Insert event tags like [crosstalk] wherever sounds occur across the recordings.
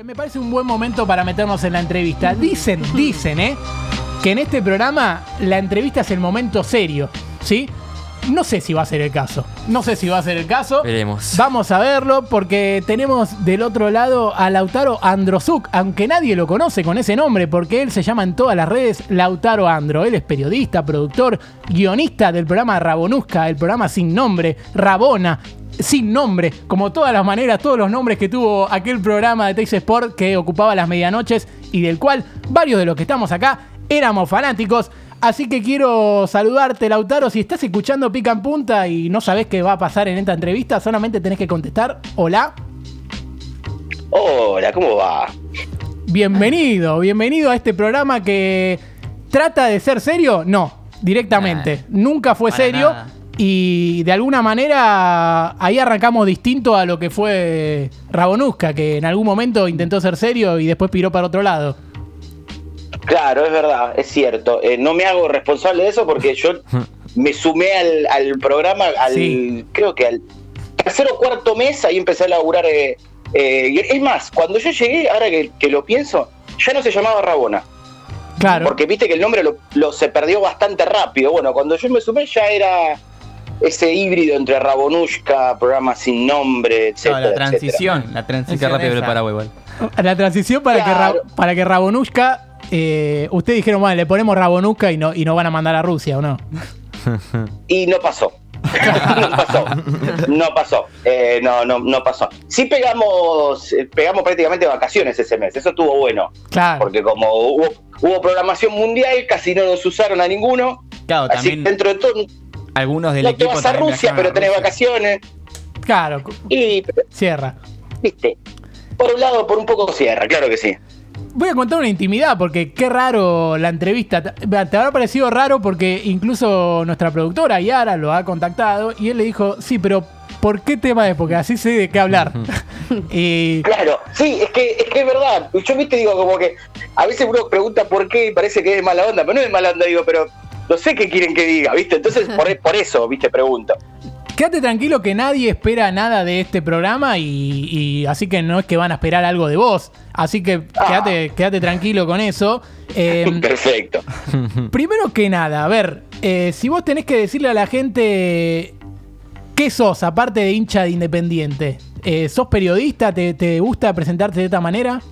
Eh, me parece un buen momento para meternos en la entrevista. Dicen, [laughs] dicen, ¿eh? Que en este programa la entrevista es el momento serio, ¿sí? No sé si va a ser el caso. No sé si va a ser el caso. Veremos. Vamos a verlo porque tenemos del otro lado a Lautaro Androsuk, aunque nadie lo conoce con ese nombre porque él se llama en todas las redes Lautaro Andro. Él es periodista, productor, guionista del programa Rabonuska, el programa sin nombre, Rabona, sin nombre, como todas las maneras, todos los nombres que tuvo aquel programa de Tex Sport que ocupaba las medianoches y del cual varios de los que estamos acá éramos fanáticos. Así que quiero saludarte, Lautaro. Si estás escuchando Pica en Punta y no sabes qué va a pasar en esta entrevista, solamente tenés que contestar: Hola. Hola, ¿cómo va? Bienvenido, bienvenido a este programa que trata de ser serio. No, directamente. Nunca fue Para serio. nada. Y de alguna manera ahí arrancamos distinto a lo que fue Rabonuska, que en algún momento intentó ser serio y después piró para otro lado. Claro, es verdad, es cierto. Eh, no me hago responsable de eso porque yo [laughs] me sumé al, al programa, al, Sí. creo que al tercer o cuarto mes, ahí empecé a laburar. eh, eh, es más, cuando yo llegué, ahora que, que lo pienso, ya no se llamaba Rabona. Claro. Porque viste que el nombre lo, lo- se perdió bastante rápido. Bueno, cuando yo me sumé ya era ese híbrido entre Rabonushka, programa sin nombre, No, etcétera. la etcétera. transición, la transición. rápido esa. preparaba igual. [laughs] La transición para Claro. que Ra- para que Rabonushka, eh, ustedes dijeron, bueno, le ponemos Rabonushka y no, y no van a mandar a Rusia, ¿o no? [laughs] Y no pasó. [laughs] no pasó. No pasó. Eh, no, no, no pasó. Sí pegamos, eh, pegamos prácticamente vacaciones ese mes. Eso estuvo bueno. Claro. Porque como hubo, hubo programación mundial, casi no los usaron a ninguno. Claro, Así también dentro de todo, algunos del no te equipo vas a Rusia, pero tenés Rusia. vacaciones. Claro, Y, cierra. viste, por un lado, por un poco cierra, claro que sí. Voy a contar una intimidad porque qué raro la entrevista. Te te habrá parecido raro porque incluso nuestra productora Yara lo ha contactado y él le dijo, sí, pero ¿por qué tema de? Porque así sé de qué hablar. [laughs] y Claro, sí, es que, es que es verdad. Yo viste, digo, como que a veces uno pregunta por qué y parece que es de mala onda, pero no es de mala onda, digo, pero no sé qué quieren que diga, ¿viste? Entonces, por, por eso, ¿viste? Pregunto. quédate tranquilo que nadie espera nada de este programa y, y así que no es que van a esperar algo de vos. Así que Ah. quédate, quédate tranquilo con eso. Eh, [laughs] Perfecto. Primero que nada, a ver, eh, si vos tenés que decirle a la gente qué sos, aparte de hincha de Independiente, eh, ¿sos periodista? ¿Te, te gusta presentarte de esta manera?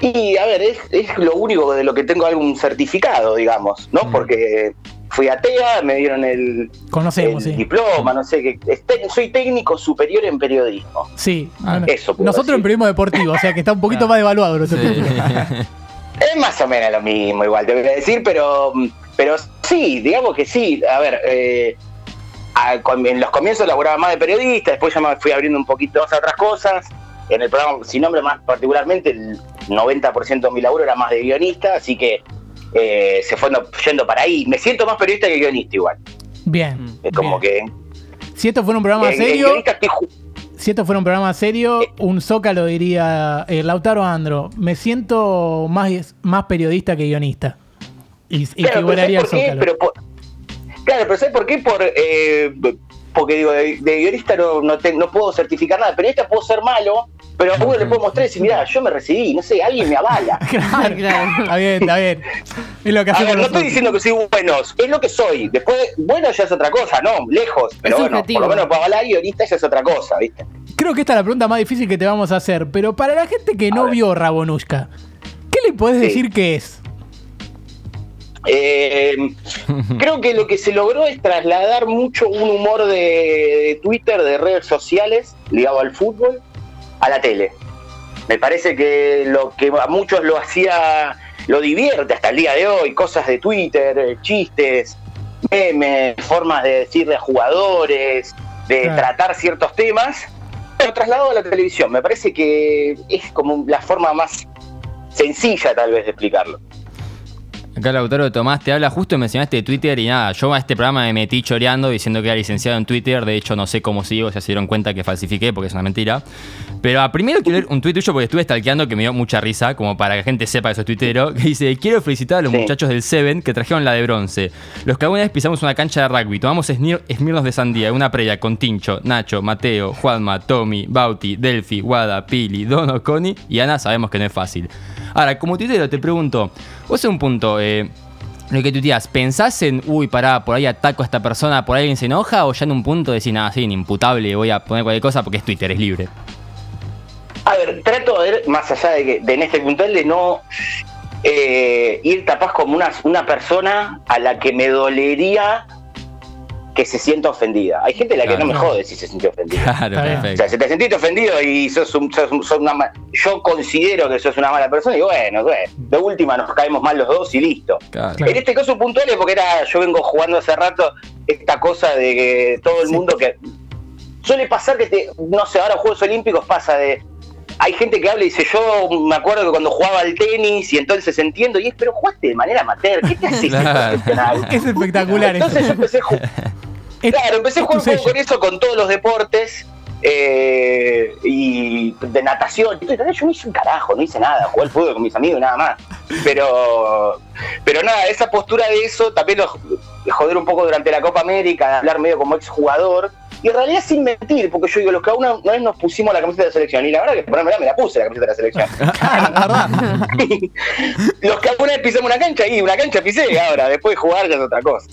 Y a ver, es, es lo único de lo que tengo algún certificado, digamos, ¿no? Porque fui a TEA, me dieron el, Conocemos, el sí. diploma, no sé qué. Soy técnico superior en periodismo. Sí, Ah, eso nosotros en periodismo deportivo, o sea que está un poquito Claro. [laughs] más devaluado nuestro Sí. [laughs] Es más o menos lo mismo, igual, te voy a decir, pero, pero sí, digamos que sí. A ver, eh, a- con- en los comienzos laburaba más de periodista, después ya me fui abriendo un poquito más a otras cosas. En el programa, sin nombre más particularmente, el 90% de mi laburo era más de guionista, así que eh, se fue yendo para ahí. Me siento más periodista que guionista igual. Bien. Es como bien. que... Si esto fuera un programa eh, serio, estoy si esto fuera un programa serio, Eh. un Zócalo diría eh, Lautaro Andro, me siento más, más periodista que guionista. Y, y Claro, pero el ¿sabes por qué? Zócalo. Pero por- claro, pero ¿sabes por qué? Por, eh, porque digo, de, de guionista no, no, te- no puedo certificar nada. Periodista puedo ser malo, pero a uno le puedo mostrar y decir, mira, yo me recibí, no sé, alguien me avala. [laughs] Claro, Está bien, está bien. Es lo que A hacemos ver, no estoy diciendo que soy bueno, es lo que soy. Después, bueno ya es otra cosa, no, lejos. Pero Es bueno, por lo menos para avalar guionista ya es otra cosa, ¿viste? Creo que esta es la pregunta más difícil que te vamos a hacer, pero para la gente que A no ver. vio Rabonushka, ¿qué le podés Sí. decir que es? Eh, [laughs] creo que lo que se logró es trasladar mucho un humor de, de Twitter, de redes sociales, ligado al fútbol, a la tele. Me parece que lo que a muchos lo hacía, lo divierte hasta el día de hoy, cosas de Twitter, eh, chistes, memes, formas de decirle a jugadores, de Claro. tratar ciertos temas, pero trasladado a la televisión. Me parece que es como la forma más sencilla tal vez de explicarlo. Acá el autor de Tomás te habla, justo mencionaste Twitter y nada, yo a este programa me metí choreando diciendo que era licenciado en Twitter, de hecho no sé cómo sigo, ya se dieron cuenta que falsifiqué porque es una mentira. Pero a primero quiero leer un tuit tuyo porque estuve stalkeando que me dio mucha risa, como para que la gente sepa que sos tuitero, que dice, quiero felicitar a los Sí. muchachos del Seven que trajeron la de bronce. Los que alguna vez pisamos una cancha de rugby, tomamos esmirnos de sandía, una previa con Tincho, Nacho, Mateo, Juanma, Tommy, Bauti, Delphi, Wada, Pili, Dono, Connie y Ana sabemos que no es fácil. Ahora, como tuitero te pregunto, vos en un punto, eh, lo que tuiteás, ¿pensás en, uy, pará, por ahí ataco a esta persona, por ahí alguien se enoja? ¿O ya en un punto decís, nada, sí, inimputable, voy a poner cualquier cosa porque es Twitter, es libre? A ver, trato de ver, más allá de que de en este puntual, de no eh, ir capaz como una, una persona a la que me dolería que se sienta ofendida. Hay gente a la que Claro. no me jode si se sintió ofendida. Claro, bien. O perfecto. sea, si te sentiste ofendido y sos, un- sos un- sos una ma- yo considero que sos una mala persona y bueno, bueno, de última nos caemos mal los dos y listo. Claro. En este caso puntual es porque era, yo vengo jugando hace rato esta cosa de que todo el Sí. mundo que suele pasar que te, no sé, ahora Juegos Olímpicos pasa de hay gente que habla y dice, yo me acuerdo que cuando jugaba al tenis y entonces entiendo, y es, pero jugaste de manera amateur, ¿qué te haces [laughs] Claro. profesional? Es espectacular Entonces yo empecé a jugar. Es- Claro, empecé a jugar sello. con eso con todos los deportes eh, y de natación. Yo no hice un carajo, no hice nada, jugué al fútbol con mis amigos y nada más. Pero, pero nada, esa postura de eso también lo de joder un poco durante la Copa América, hablar medio como exjugador. Y en realidad sin mentir, porque yo digo, los que una, una vez nos pusimos la camiseta de la selección, y la verdad que por me la puse la camiseta de la selección. [laughs] [laughs] los que alguna vez pisamos una cancha, y una cancha pisé, ahora, después de jugar ya es otra cosa.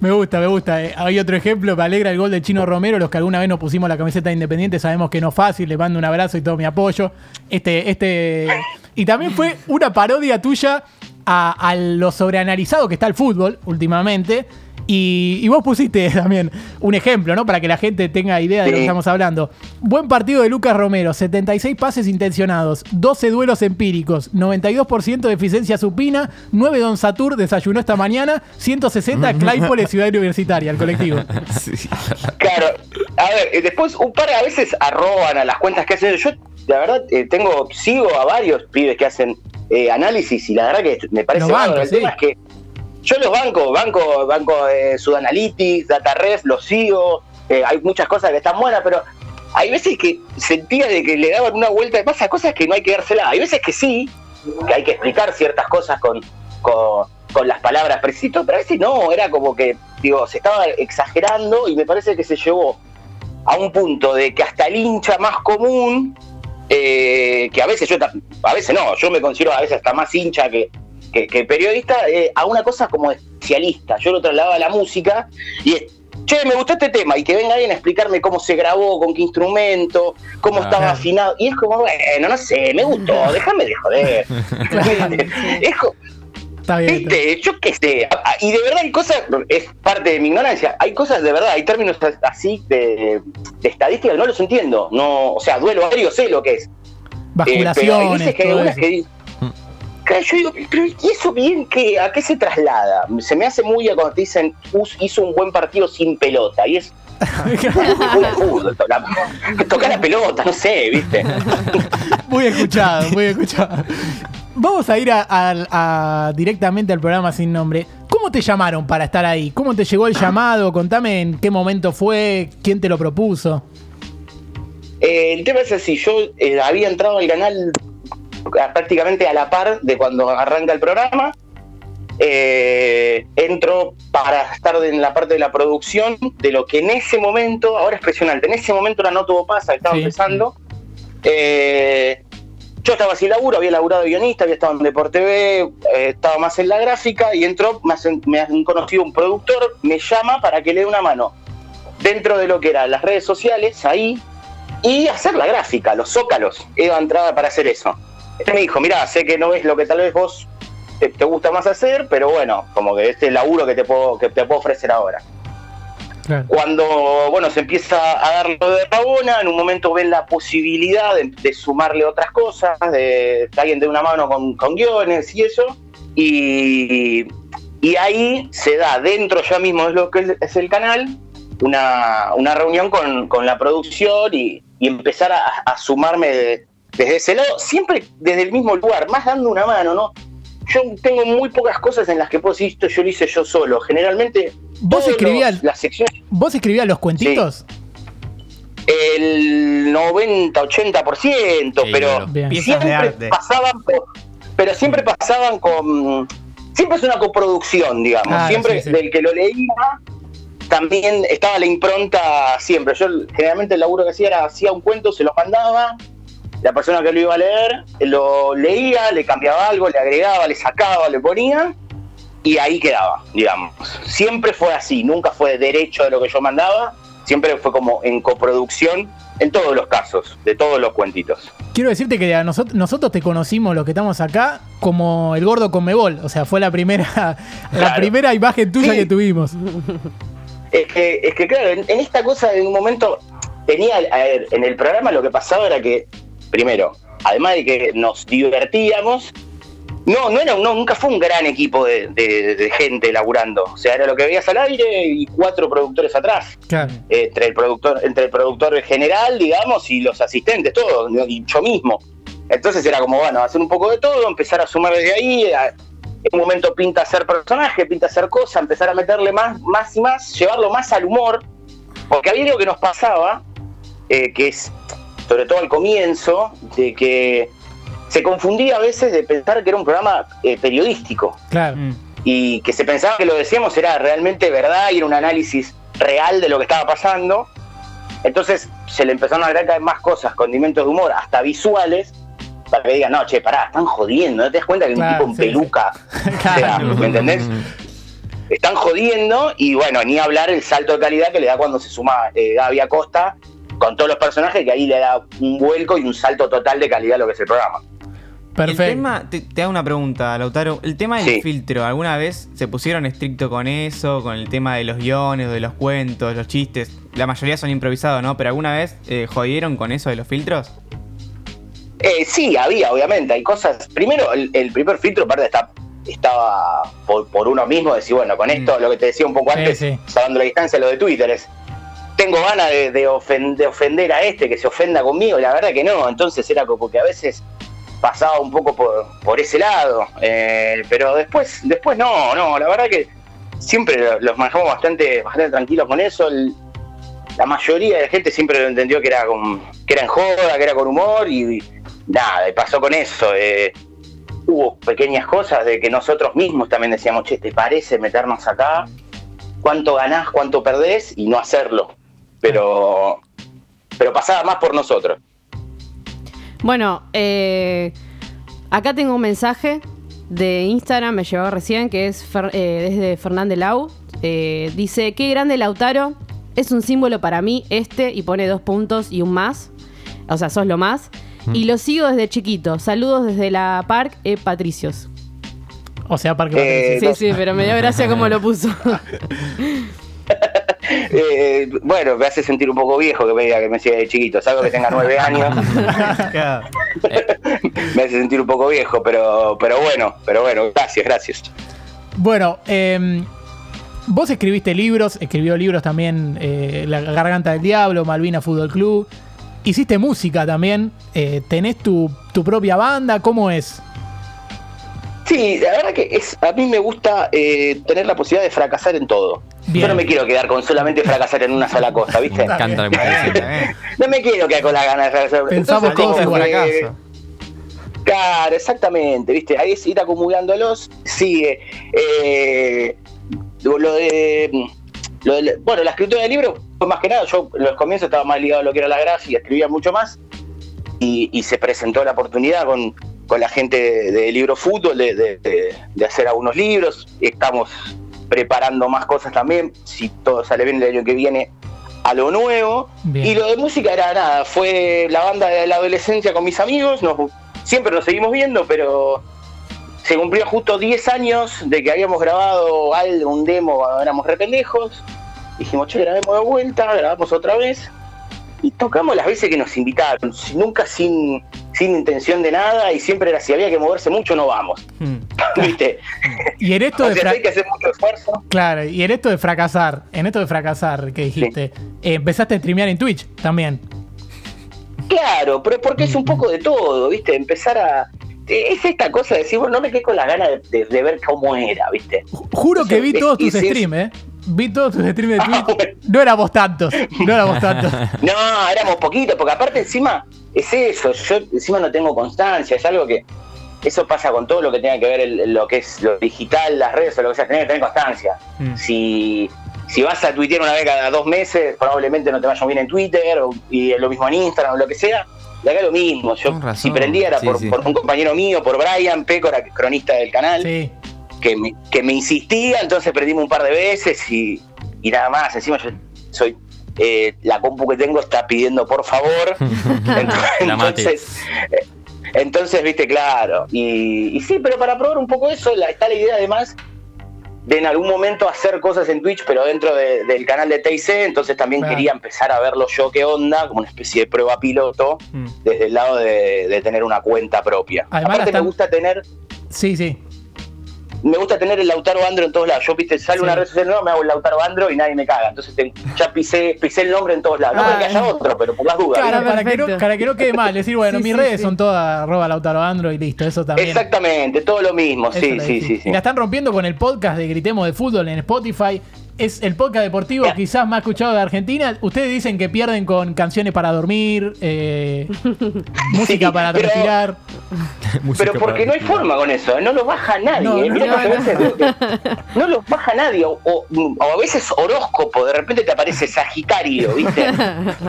Me gusta, me gusta. Eh, Hay otro ejemplo, me alegra el gol del Chino Romero. Los que alguna vez nos pusimos la camiseta de Independiente sabemos que no es fácil. Le mando un abrazo y todo mi apoyo. Este, este. Y también fue una parodia tuya a, a lo sobreanalizado que está el fútbol últimamente. Y, y vos pusiste [laughs] también un ejemplo, ¿no? Para que la gente tenga idea de lo que estamos hablando. Buen partido de Lucas Romero, 76 pases intencionados, 12 duelos empíricos, 92% de eficiencia supina, 9 Don Satur desayunó esta mañana, 160 [laughs] Claypole Ciudad Universitaria, el colectivo. [laughs] Claro, a ver, después un par a veces arroban a las cuentas que hacen. Yo, la verdad, eh, tengo, sigo a varios pibes que hacen eh, análisis y la verdad que me parece bárbaro. bancos, El tema es que yo los banco, banco, banco eh, Sudanalytics, DataRef, los sigo. eh, hay muchas cosas que están buenas, pero hay veces que sentía de que le daban una vuelta de pasa cosas que no hay que dársela. Hay veces que sí, que hay que explicar ciertas cosas con, con, con las palabras precisas, pero a veces no, era como que, digo, se estaba exagerando y me parece que se llevó a un punto de que hasta el hincha más común, eh, que a veces yo, a veces no, yo me considero a veces hasta más hincha que, que, que periodista, eh, a una cosa como especialista. Yo lo trasladaba a la música y es, che, me gustó este tema y que venga alguien a explicarme cómo se grabó, con qué instrumento, cómo estaba afinado. Y es como, bueno, no sé, me gustó, [laughs] déjame de joder. [laughs] [laughs] es co- Está bien. está bien. Viste, yo qué sé. Y de verdad hay cosas, es parte de mi ignorancia, hay cosas de verdad, hay términos as- así de, de estadística que no los entiendo. No, o sea, duelo aéreo sé lo que es. Eh, pero hay Basculaciones, veces que hay eso. que Claro, yo digo, pero ¿y eso bien que a qué se traslada? Se me hace muy a cuando te dicen "Us- hizo un buen partido sin pelota. Y es [laughs] tocar la pelota, no sé, ¿viste? [laughs] Muy escuchado, muy escuchado. Vamos a ir a- a- a- directamente al programa sin nombre. ¿Cómo te llamaron para estar ahí? ¿Cómo te llegó el [laughs] llamado? Contame en qué momento fue, quién te lo propuso. Eh, el tema es así, yo eh, había entrado al canal prácticamente a la par de cuando arranca el programa. Eh, entro para estar en la parte de la producción de lo que en ese momento, ahora es impresionante, en ese momento era No Tuvo Pasa, estaba Sí. empezando. Eh, yo estaba sin laburo, había laburado de guionista, había estado en Deporte eh, estaba más en la gráfica y entro, me, hacen- me han conocido un productor, me llama para que le dé una mano dentro de lo que eran las redes sociales, ahí, y hacer la gráfica, los zócalos. Eva entraba para hacer eso. Él me dijo, mira, sé que no es lo que tal vez vos te, te gusta más hacer, pero bueno, como que este es el laburo que te puedo, que te puedo ofrecer ahora. Claro. Cuando, bueno, se empieza a dar lo de Rabona, en un momento ven la posibilidad de, de sumarle otras cosas, de que alguien dé una mano con, con guiones y eso, y, y ahí se da, dentro ya mismo de lo que es, es el canal, una, una reunión con, con la producción y, y empezar a, a sumarme de- desde ese lado, siempre desde el mismo lugar, más dando una mano, ¿no? yo tengo muy pocas cosas en las que puedo decir esto yo lo hice yo solo. Generalmente. ¿Vos escribías- los- las secciones. ¿Vos escribías los cuentitos? El 90-80%, Sí, pero. Bien. Siempre pasaban por- pero siempre pasaban con siempre es una coproducción digamos Claro, siempre sí, sí. del que lo leía también estaba la impronta siempre yo generalmente el laburo que hacía era hacía un cuento se lo mandaba la persona que lo iba a leer lo leía le cambiaba algo le agregaba le sacaba le ponía y ahí quedaba digamos siempre fue así nunca fue derecho de lo que yo mandaba siempre fue como en coproducción en todos los casos de todos los cuentitos Quiero decirte que a nosotros, nosotros te conocimos, los que estamos acá, como el gordo con Mebol. O sea, fue la primera, [laughs] la primera imagen tuya Sí. que tuvimos. Es que, es que claro, en, en esta cosa en un momento tenía, a ver, en el programa lo que pasaba era que, primero, además de que nos divertíamos, no, no era, no, nunca fue un gran equipo de, de- de gente laburando. O sea, era lo que veías al aire y cuatro productores atrás. Claro. Entre el productor, entre el productor general, digamos, y los asistentes, todos, y yo mismo. Entonces era como, bueno, hacer un poco de todo, empezar a sumar desde ahí. en un momento pinta hacer personaje, pinta hacer cosa, empezar a meterle más, más y más, llevarlo más al humor. Porque había algo que nos pasaba, eh, que es, sobre todo al comienzo, de que se confundía a veces de pensar que era un programa eh, periodístico Claro. Mm. y que se pensaba que lo decíamos era realmente verdad y era un análisis real de lo que estaba pasando. Entonces se le empezaron a agregar cada vez más cosas, condimentos de humor, hasta visuales, para que digan, no, che, pará, están jodiendo, ¿no te das cuenta que Claro, un tipo sí, en peluca? [laughs] O sea, Claro. ¿Me entendés? Están jodiendo y bueno, ni hablar el salto de calidad que le da cuando se suma eh, Gaby Acosta con todos los personajes, que ahí le da un vuelco y un salto total de calidad a lo que es el programa. Perfecto. El tema, te, te hago una pregunta, Lautaro. El tema del Sí. filtro, ¿alguna vez se pusieron estricto con eso? Con el tema de los guiones, de los cuentos, los chistes. La mayoría son improvisados, ¿no? Pero ¿alguna vez eh, jodieron con eso de los filtros? Eh, sí, había, obviamente, hay cosas. Primero, el, el primer filtro, aparte, está, estaba por, por uno mismo, decir, bueno, con esto, lo que te decía un poco Sí, antes, sí. salvando la distancia, lo de Twitter es. Tengo ganas de, de de ofender a este, que se ofenda conmigo, la verdad que no. Entonces era como que a veces pasaba un poco por, ese lado. Eh, pero después, después no, no, la verdad que siempre lo- los manejamos bastante, bastante tranquilos con eso. La mayoría de la gente siempre lo entendió que era con, que era en joda, que era con humor y, nada, pasó con eso. eh, hubo pequeñas cosas de que nosotros mismos también decíamos, che, ¿te parece meternos acá? ¿Cuánto ganás, cuánto perdés? Y no hacerlo. Pero, pero pasaba más por nosotros. Bueno, eh, acá tengo un mensaje de Instagram, me llegó recién, que es Fer- eh, desde Fernández Lau. Eh, dice, qué grande Lautaro, es un símbolo para mí este, y pone dos puntos y un más. O sea, sos lo más. Y lo sigo desde chiquito. Saludos desde la Park E Patricios. O sea, Parque Eh, Patricio. Sí, sí, pero me dio gracia cómo lo puso. [laughs] Eh, bueno, me hace sentir un poco viejo que me diga que me siga de chiquito. Salvo que tenga nueve años, [laughs] [laughs] me hace sentir un poco viejo, pero, pero bueno, pero bueno, gracias, gracias. Bueno, eh, vos escribiste libros, escribió libros también eh, La Garganta del Diablo, Malvina Fútbol Club. Hiciste música también. eh, ¿Tenés tu, tu propia banda? ¿Cómo es? Sí, la verdad que es, a mí me gusta eh, tener la posibilidad de fracasar en todo. Bien. Yo no me quiero quedar con solamente fracasar en una [laughs] sola cosa, ¿viste? Está Canta lo que Está bien, dice. está bien. No me quiero quedar con la gana de fracasar. Pensamos Entonces, igual. que- fracaso. Claro, exactamente, ¿viste? Ahí es ir acumulándolos, sigue. Eh, lo de, lo de- Bueno, la escritura del libro fue más que nada, yo en los comienzos estaba más ligado a lo que era la gracia y escribía mucho más. Y, y se presentó la oportunidad con, con la gente de, de Libro Fútbol de, de- de- de hacer algunos libros. Estamos preparando más cosas también, si todo sale bien el año que viene, a lo nuevo. Bien. Y lo de música era nada, fue la banda de la adolescencia con mis amigos, nos, siempre nos seguimos viendo, pero se cumplió justo 10 años de que habíamos grabado algo, un demo, cuando éramos rependejos. Dijimos, che, grabemos de vuelta, grabamos otra vez. Y tocamos las veces que nos invitaron, nunca sin, sin intención de nada, y siempre era si había que moverse mucho, no vamos. Hmm. [laughs] ¿Viste? Y en esto O de sea, hay que hacer mucho esfuerzo. Claro, y en esto de fracasar, en esto de fracasar que dijiste, eh, empezaste a streamear en Twitch también. Claro, pero porque es un poco de todo, ¿viste? Empezar a. es esta cosa de decir, bueno, no me quedé con la gana de, de- de ver cómo era, ¿viste? Ju- Juro que vi Sí, todos tus streams, ¿eh? Vi todos tus streams de Ah, Twitch. bueno. No éramos tantos. No éramos tantos. [laughs] No, éramos poquitos, porque aparte encima es eso, yo encima no tengo constancia, es algo que eso pasa con todo lo que tenga que ver el- lo que es lo digital, las redes o lo que sea, tenés que tener constancia. Mm. Si, si vas a tuitear una vez cada dos meses, probablemente no te vaya bien en Twitter, o- y lo mismo en Instagram o lo que sea. Y acá lo mismo, yo si prendía era Sí, por, sí. por un compañero mío, por Brian Pécora, que es cronista del canal, Sí. Que, me, que me insistía, entonces prendimos un par de veces y, y nada más. Encima yo soy eh, la compu que tengo está pidiendo por favor. [laughs] Entonces, eh, entonces, viste, claro. Y, y sí, pero para probar un poco eso, la- está la idea además de en algún momento hacer cosas en Twitch, pero dentro de- del canal de TIC, entonces también Claro. quería empezar a verlo yo qué onda, como una especie de prueba piloto, Mm. desde el lado de, de tener una cuenta propia. Además, Aparte me gusta tener Sí, sí. Me gusta tener el Lautaro Andro en todos lados. Yo, viste, sale Sí. una red social nueva, me hago el Lautaro Andro y nadie me caga. Entonces te- ya pisé, pisé el nombre en todos lados. No Ah. porque haya otro, pero por las dudas. Claro, para que, no, para que no quede mal. Decir, bueno, Sí, mis sí, redes sí. son todas arroba Lautaro Andro y listo. Eso también. Exactamente, todo lo mismo. Eso Sí, sí, sí, sí. Y la están rompiendo con el podcast de Gritemos de Fútbol en Spotify. Es el podcast deportivo quizás más escuchado de Argentina. Ustedes dicen que pierden con canciones para dormir, eh, [laughs] música Sí, para pero- respirar. [laughs] Pero porque no hay forma con eso, ¿eh? no los baja nadie. No, ¿eh? no, no, no. los baja nadie. O, o- o a veces horóscopo, de repente te aparece Sagitario, ¿viste?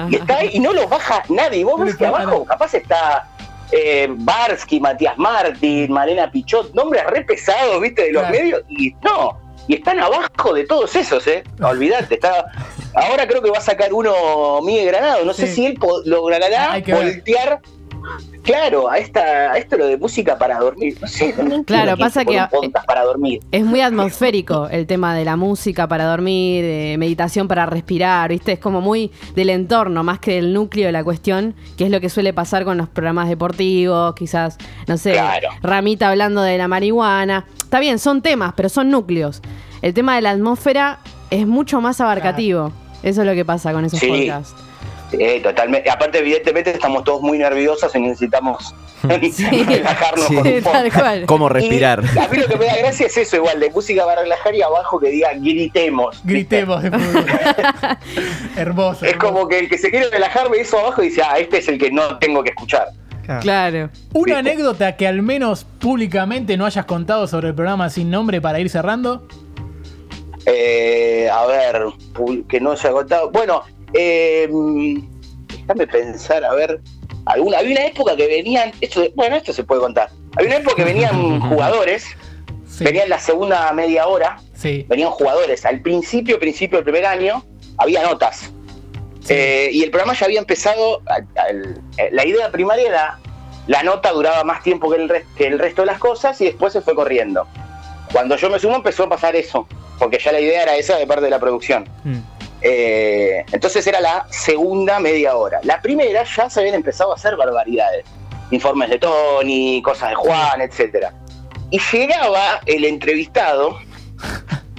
Y está ahí y no los baja nadie. Y vos No ves que abajo capaz está eh, Barsky, Matías Martín, Malena Pichot, nombres re pesados, ¿viste? De los Claro. medios. Y no, y están abajo de todos esos, ¿eh? Olvídate, está. Ahora creo que va a sacar uno Miguel Granado. No sé si él logrará ver. Claro, a esta, a esto lo de música para dormir. No sé, no entiendo Claro, pasa que- para dormir. Es muy atmosférico el tema de la música para dormir, de meditación para respirar, ¿viste? Es como muy del entorno más que del núcleo de la cuestión, que es lo que suele pasar con los programas deportivos, quizás, no sé, Claro. Ramita hablando de la marihuana. Está bien, son temas, pero son núcleos. El tema de la atmósfera es mucho más abarcativo. Eso es lo que pasa con esos Sí. podcasts. Eh, totalmente. Aparte, evidentemente, estamos todos muy nerviosos y necesitamos [laughs] relajarnos Sí. con un Tal podcast. cual. ¿Cómo respirar? Y a mí lo que me da gracia es eso, igual, de música para relajar y abajo que diga gritemos. Gritemos de [laughs] hermoso. Es hermoso. como que el que se quiere relajar ve eso abajo y dice, ah, este es el que no tengo que escuchar. Claro. Claro. Una ¿Viste? anécdota que al menos públicamente no hayas contado sobre el programa sin nombre para ir cerrando. Eh, a ver, que no se ha agotado. Bueno, eh, déjame pensar, a ver. Alguna, había una época que venían, esto, bueno, esto se puede contar. Había una época que venían [laughs] jugadores, Sí. venían la segunda media hora, Sí. venían jugadores. Al principio, principio del primer año, había notas. Sí. Eh, y el programa ya había empezado, al- al- eh, la idea primaria era, la nota duraba más tiempo que el, que el resto de las cosas y después se fue corriendo. Cuando yo me sumo empezó a pasar eso, porque ya la idea era esa de parte de la producción. Mm. Eh, entonces era la segunda media hora. La primera ya se habían empezado a hacer barbaridades. Informes de Tony, cosas de Juan, etcétera. Y llegaba el entrevistado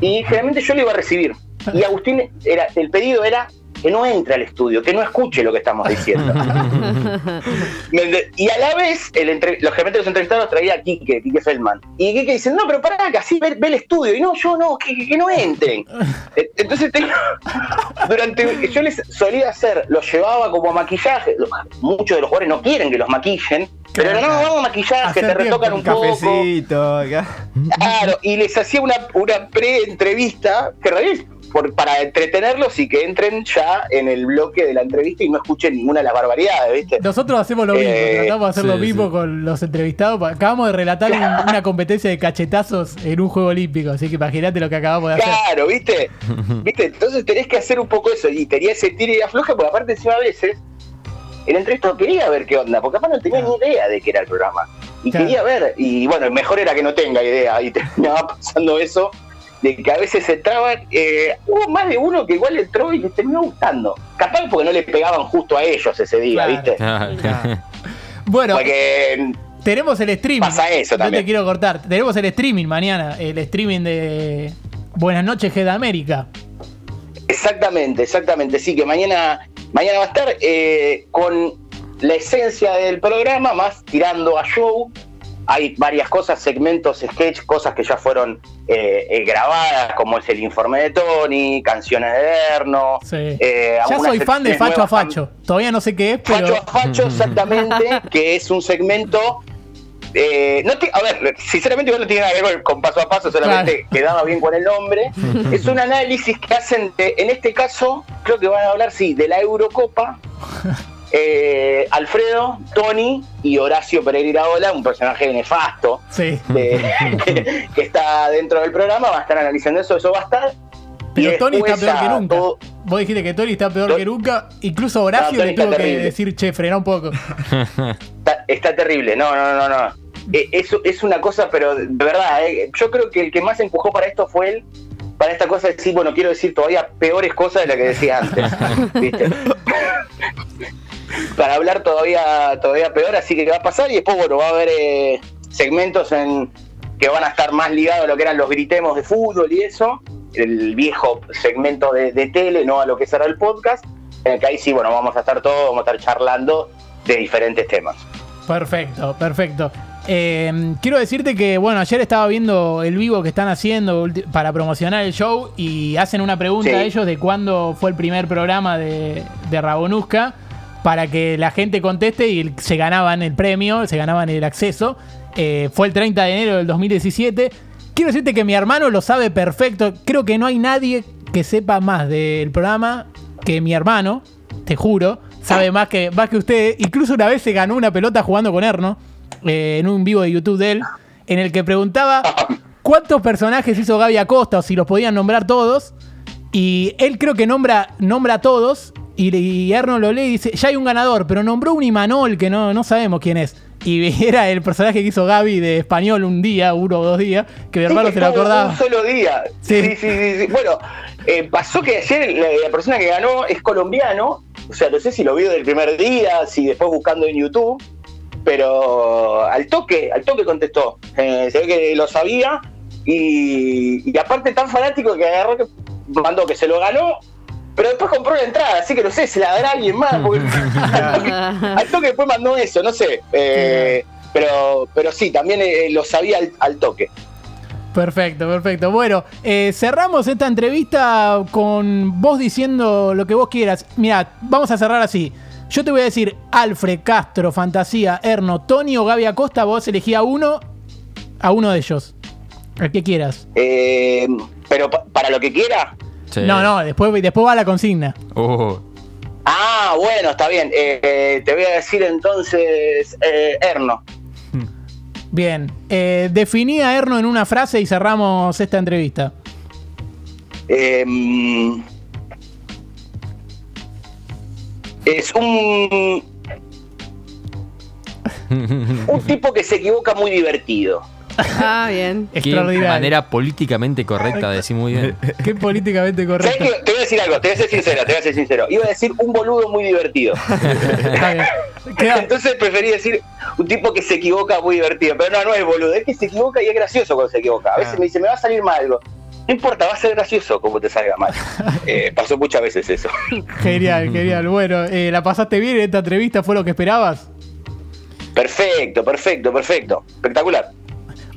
y generalmente yo lo iba a recibir. Y Agustín, era, el pedido era que no entre al estudio, que no escuche lo que estamos diciendo. [laughs] ¿Me ente- y a la vez, el entre- los gerentes de los entrevistados traía a Quique, Quique Feldman. Y Quique dice, no, pero pará, que así ve, ve el estudio. Y no, yo no, que, que- que no entren. E- Entonces, tengo- [laughs] durante, yo les solía hacer, los llevaba como a maquillaje. Muchos de los jugadores no quieren que los maquillen. Pero no, vamos a maquillaje, Hacer te retocan un poco. Cafecito, acá. Claro, y les hacía una, una pre-entrevista que en realidad es por- para entretenerlos y que entren ya en el bloque de la entrevista y no escuchen ninguna de las barbaridades, ¿viste? Nosotros hacemos lo mismo, Eh, tratamos de hacer lo mismo sí. con los entrevistados. Acabamos de relatar un- [laughs] una competencia de cachetazos en un juego olímpico, así que imagínate lo que acabamos de hacer. Claro, ¿viste? [laughs] ¿viste? Entonces tenés que hacer un poco eso y tenía ese tira y afloja porque aparte encima a veces el entrevistado quería ver qué onda, porque capaz no tenía ni idea de qué era el programa. Y Claro. quería ver, y bueno, mejor era que no tenga idea, y terminaba [laughs] pasando eso, de que a veces entraban, eh, hubo más de uno que igual entró y les terminó gustando. Capaz porque no le pegaban justo a ellos ese día, Claro. ¿viste? Claro. Bueno, Porque tenemos el streaming. Pasa eso No también. te quiero cortar. Tenemos el streaming mañana, el streaming de Buenas noches, G de América. Exactamente, exactamente. Sí, que mañana, mañana va a estar eh, con la esencia del programa, más tirando a show. Hay varias cosas, segmentos, sketch, cosas que ya fueron eh, eh, grabadas, como es el informe de Tony, canciones de Erno. Sí. eh, ya soy fan de Facho a Facho. Todavía no sé qué es, pero. Facho a Facho, exactamente, [laughs] que es un segmento. eh, no te- a ver, sinceramente igual no tiene nada que ver con paso a paso, solamente quedaba bien con el nombre. [laughs] es un análisis que hacen, de- en este caso, creo que van a hablar, sí, de la Eurocopa. Eh, Alfredo, Tony y Horacio Pereira Ola, un personaje nefasto Sí. de- [laughs] que, que está dentro del programa, va a estar analizando eso, eso va a estar. Pero Tony está peor que nunca. todo- Vos dijiste que Tony está peor que nunca. Incluso Horacio No, le tuvo que terrible. decir, che, frena un poco. Está, está terrible, no, no, no, no. Eh, eso es una cosa, pero de verdad, eh, yo creo que el que más empujó para esto fue él, para esta cosa de decir, bueno, quiero decir todavía peores cosas de las que decía antes, [laughs] ¿viste? Para hablar todavía, todavía peor, así que ¿qué va a pasar? Y después, bueno, va a haber eh, segmentos en que van a estar más ligados a lo que eran los gritemos de fútbol y eso, el viejo segmento de, de tele, no a lo que será el podcast, en el que ahí sí, bueno, vamos a estar todos, vamos a estar charlando de diferentes temas. Perfecto, perfecto. Eh, quiero decirte que, bueno, ayer estaba viendo el vivo que están haciendo para promocionar el show y hacen una pregunta Sí. a ellos de cuándo fue el primer programa de, de Rabonuska para que la gente conteste y se ganaban el premio, se ganaban el acceso. Eh, fue el 30 de enero del 2017. Quiero decirte que mi hermano lo sabe perfecto. Creo que no hay nadie que sepa más del programa que mi hermano, te juro. Sabe más que, más que usted. Incluso una vez se ganó una pelota jugando con Erno eh, en un vivo de YouTube de él, en el que preguntaba cuántos personajes hizo Gaby Acosta o si los podían nombrar todos. Y él creo que nombra, nombra a todos. Y, y Erno lo lee y dice, ya hay un ganador, pero nombró un Imanol que no, no sabemos quién es. Y [laughs] era el personaje que hizo Gaby de español un día, uno o dos días, que mi hermano Sí, se lo acordaba. Un solo día. Sí. Sí, sí, sí. sí. Bueno, eh, pasó que ayer la, la persona que ganó es colombiano. O sea, no sé si lo vio del primer día, si después buscando en YouTube. Pero al toque, al toque contestó. Eh, se ve que lo sabía. Y, y aparte tan fanático que agarró que mandó que se lo ganó. Pero después compró la entrada, así que no sé, se la dará alguien más. Porque [laughs] al, toque, al toque después mandó eso, no sé. Eh, pero, pero sí, también eh, lo sabía al- al toque. Perfecto, perfecto. Bueno, eh, cerramos esta entrevista con vos diciendo lo que vos quieras. Mira, vamos a cerrar así. Yo te voy a decir Alfred, Castro, Fantasía, Erno, Tony o Gaby Acosta. Vos elegí a uno, a uno de ellos. El que quieras. Eh, pero pa- para lo que quiera. Sí. No, no, después, después va la consigna. Uh, Ah, bueno, está bien. Eh, eh, te voy a decir entonces eh, Erno. Bien. Eh, definí a Erno en una frase y cerramos esta entrevista. Eh, mm, es un [laughs] un tipo que se equivoca muy divertido. Ah, bien. [laughs] qué Extraordinario. manera políticamente correcta de decir muy bien. [laughs] Qué políticamente ¿Sabes correcto. qué? Te voy a decir algo, te voy a ser sincero, te voy a ser sincero. Iba a decir un boludo muy divertido. [laughs] Entonces preferí decir un tipo que se equivoca muy divertido. Pero no, no es boludo, es que se equivoca y es gracioso cuando se equivoca. A veces Ah. me dice, me va a salir mal algo. No importa, va a ser gracioso como te salga mal. Eh, pasó muchas veces eso. Genial, genial. Bueno, eh, ¿la pasaste bien en esta entrevista? ¿Fue lo que esperabas? Perfecto, perfecto, perfecto. Espectacular.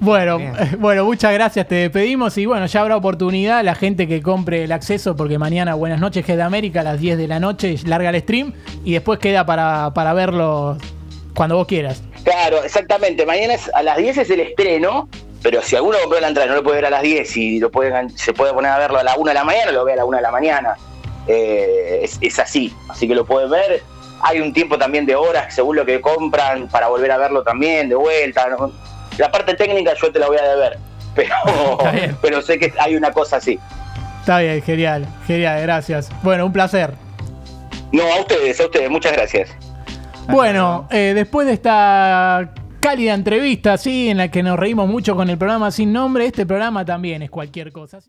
Bueno, Bien. [laughs] bueno, muchas gracias, te despedimos y bueno, ya habrá oportunidad la gente que compre el acceso porque mañana Buenas noches de América a las 10 de la noche larga el stream y después queda para, para verlo cuando vos quieras. Claro, exactamente. Mañana es- a las 10 es el estreno, pero si alguno compró la entrada y no lo puede ver a las 10 y lo puede, se puede poner a verlo a la 1 de la mañana, lo ve a la 1 de la mañana. Eh, es, es así, así que lo pueden ver. Hay un tiempo también de horas según lo que compran para volver a verlo también de vuelta. ¿no? La parte técnica yo te la voy a deber, pero, [laughs] pero sé que hay una cosa así. Está bien, genial, genial, gracias. Bueno, un placer. No, a ustedes, a ustedes, muchas gracias. Bueno, eh, después de esta cálida entrevista, sí, en la que nos reímos mucho con el programa sin nombre, este programa también es cualquier cosa.